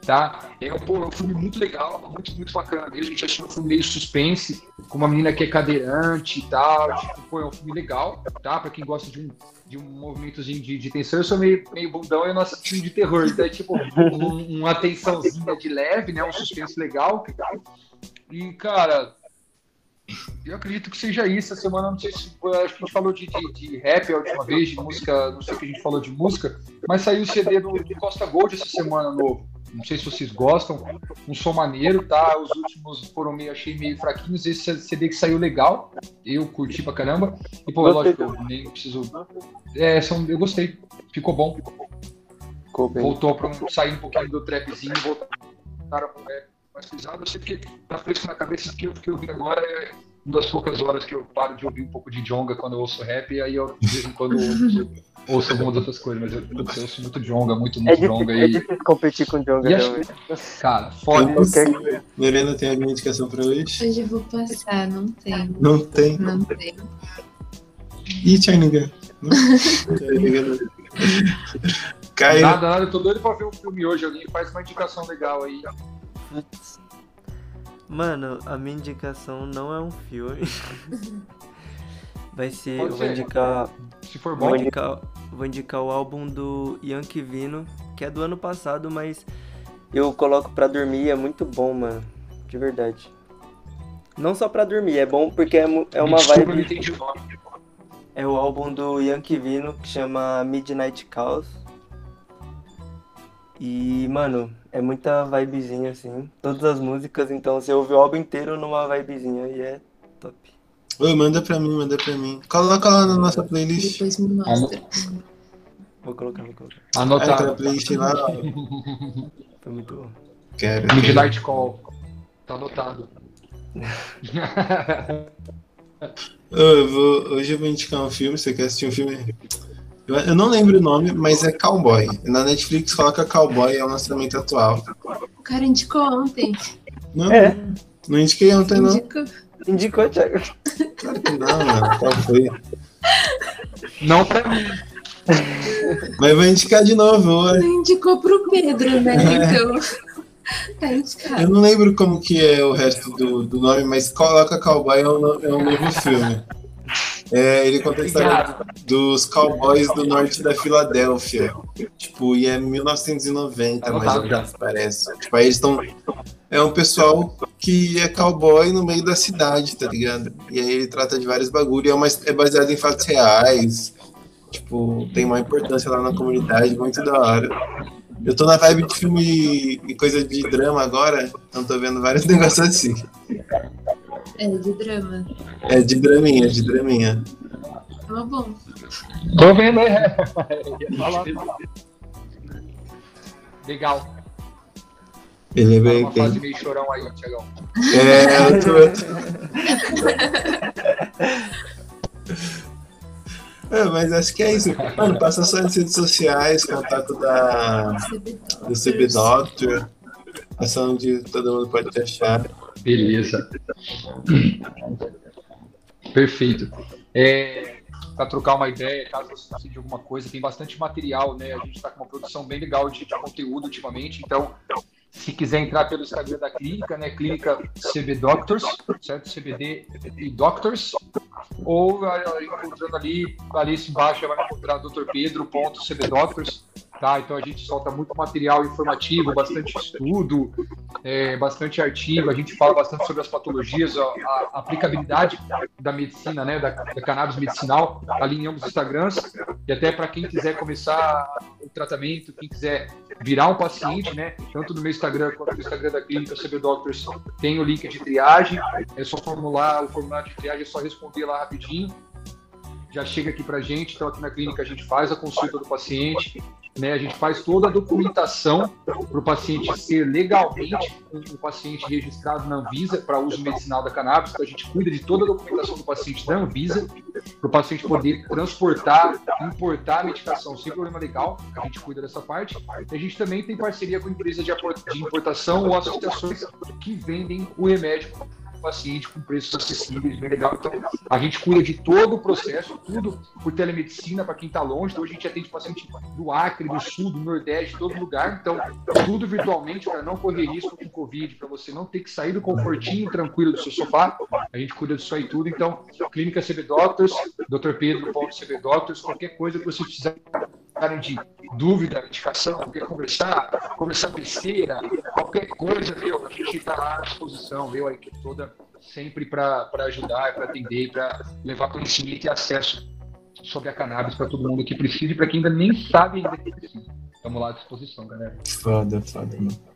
tá? É um, pô, é um filme muito legal, muito, muito bacana mesmo. A gente achou um filme meio suspense, com uma menina que é cadeirante e tal. Tipo, pô, é um filme legal, tá? Pra quem gosta de um, de um movimentozinho de, de tensão. Eu sou meio, meio bundão e eu não assisto filme de terror. Então é tipo um- uma tensãozinha de leve, né? Um suspense legal. E, cara, eu acredito que seja isso. Essa semana, não sei se. Acho que a gente falou de, de, de rap a última vez, de música, não sei o que a gente falou de música, mas saiu o CD do, do Costa Gold essa semana novo. Não sei se vocês gostam. Um som maneiro, tá? Os últimos foram meio, achei meio fraquinhos. Esse CD que saiu legal. Eu curti pra caramba. E, pô, Gostei. lógico, eu nem preciso. É, são, eu gostei. Ficou bom. Ficou bem. Voltou pra um, sair um pouquinho do trapzinho voltaram pro rap pesado. Eu sei que tá fresco na cabeça que eu fiquei ouvindo agora é uma das poucas horas que eu paro de ouvir um pouco de jonga quando eu ouço rap, e aí eu de vez em quando ouço, ouço algumas outras coisas, mas eu, eu ouço muito jonga, muito, É muito difícil, jonga é e. difícil competir com o Jonga, E acho. Cara, foda. Impossível. Lorena tem alguma indicação pra hoje? Hoje eu vou passar, não tem. Não tem. Não tem. Ih. Não? Não. Caio. Nada, nada, eu tô doido pra ver um filme hoje. Alguém faz uma indicação legal aí. Mano, a minha indicação não é um filme. Vai ser. Pode eu vou ser. indicar. Se for bom, Vou indicar, vou indicar o álbum do Yankee Vino, que é do ano passado, mas eu coloco pra dormir, é muito bom, mano. De verdade. Não só pra dormir, é bom porque é, é uma vibe. É o álbum do Yankee Vino que chama Midnight Chaos. E, mano, é muita vibezinha assim. Todas as músicas, então você ouve o álbum inteiro numa vibezinha e é top. Ô, manda pra mim, manda pra mim. Coloca lá na nossa playlist. Depois me mostra. Vou colocar, vou colocar. Ah, aquela Anotado. playlist lá. Foi muito bom. Quero. Midnight Call. Tá anotado. Eu vou- hoje eu vou indicar um filme. Você quer assistir um filme? Eu, eu não lembro o nome, mas é Cowboy. Na Netflix coloca Cowboy, é um lançamento atual. O cara indicou ontem. Não, É. não indiquei ontem, não. Indicou. Indicou, Thiago. Claro que não, mano. Qual foi? Não pra mim. Mas vou indicar de novo. ué. Indicou pro Pedro, né? Então. Tá Eu não lembro como que é o resto do, do nome, mas coloca Cowboy é um, é um novo filme. É, ele conta a história dos cowboys do norte da Filadélfia. Tipo, e é 1990, mais ou menos, parece. Tipo, aí eles estão. É um pessoal que é cowboy no meio da cidade, tá ligado? E aí ele trata de vários bagulho. e É, uma, é baseado em fatos reais. Tipo, tem uma importância lá na comunidade, muito da hora. Eu tô na vibe de filme e coisa de drama agora, então tô vendo vários negócios assim. É, de drama. É de draminha, de draminha. Tava bom. Tô vendo, é. Legal. Ele é Tá bem. numa fase bem- meio chorão aí, Tiagão. É, eu tô, eu tô- É, mas acho que é isso. Mano, passa só nas redes sociais, contato da, do CB Doctor, passa onde todo mundo pode te achar. Beleza. Perfeito. É, para trocar uma ideia, caso você precise de alguma coisa, tem bastante material, né? A gente está com uma produção bem legal de, de conteúdo ultimamente, então se quiser entrar pelo Instagram da clínica, né? Clínica CB Doctors, certo? CBD e Doctors. Ou encontrando ali, ali embaixo vai encontrar Dr. Pedro.cb Doctors. Tá? Então a gente solta muito material informativo, bastante estudo, é, bastante artigo, a gente fala bastante sobre as patologias, a, a aplicabilidade da medicina, né, da, da cannabis medicinal, ali em ambos os Instagrams, e até para quem quiser começar o tratamento, quem quiser virar um paciente, né, tanto no meu Instagram quanto no Instagram da clínica CB Doctors, tem o link de triagem, é só formular o formulário de triagem, é só responder lá rapidinho, já chega aqui para gente. Então, aqui na clínica, a gente faz a consulta do paciente, né? a gente faz toda a documentação para o paciente ser legalmente um, paciente registrado na Anvisa para uso medicinal da cannabis. Então, a gente cuida de toda a documentação do paciente da Anvisa, para o paciente poder transportar, importar a medicação sem problema legal. A gente cuida dessa parte. E a gente também tem parceria com empresas de importação ou associações que vendem o remédio paciente com preços acessíveis, bem legal. Então, a gente cuida de todo o processo, tudo por telemedicina para quem está longe. Então, a gente atende paciente do Acre, do Sul, do Nordeste, de todo lugar. Então, tudo virtualmente para não correr risco com Covid, para você não ter que sair do confortinho tranquilo do seu sofá. A gente cuida disso aí tudo. Então, Clínica CB Doctors, Dr. Pedro, CB Doctors, qualquer coisa que você precisar de dúvida, indicação, quer conversar, conversar besteira, qualquer coisa, meu, a gente está lá à disposição, meu, a equipe toda sempre para ajudar, para atender, para levar conhecimento e acesso sobre a cannabis para todo mundo que precisa e para quem ainda nem sabe ainda que precisa. Estamos lá à disposição, galera. Foda, foda, mano.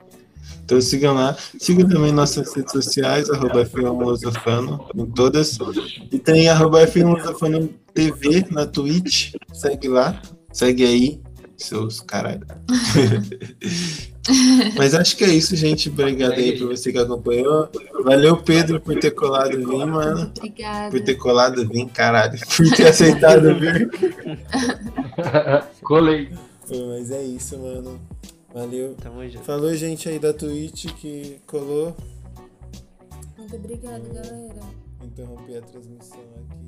Então sigam lá. Sigam também nossas redes sociais, arroba Filosofano, em todas. E tem arroba Filosofano TV na Twitch. Segue lá. Segue aí, seus caralho. Mas acho que é isso, gente. Obrigado aí por você que acompanhou. Valeu, Pedro, por ter colado vir, mano. Obrigada. Por ter colado vir, caralho. Por ter aceitado vir. Colei. Mas é isso, mano. Valeu. Tamo junto. Falou, gente aí da Twitch que colou. Muito obrigada, galera. Interrompi a transmissão aqui.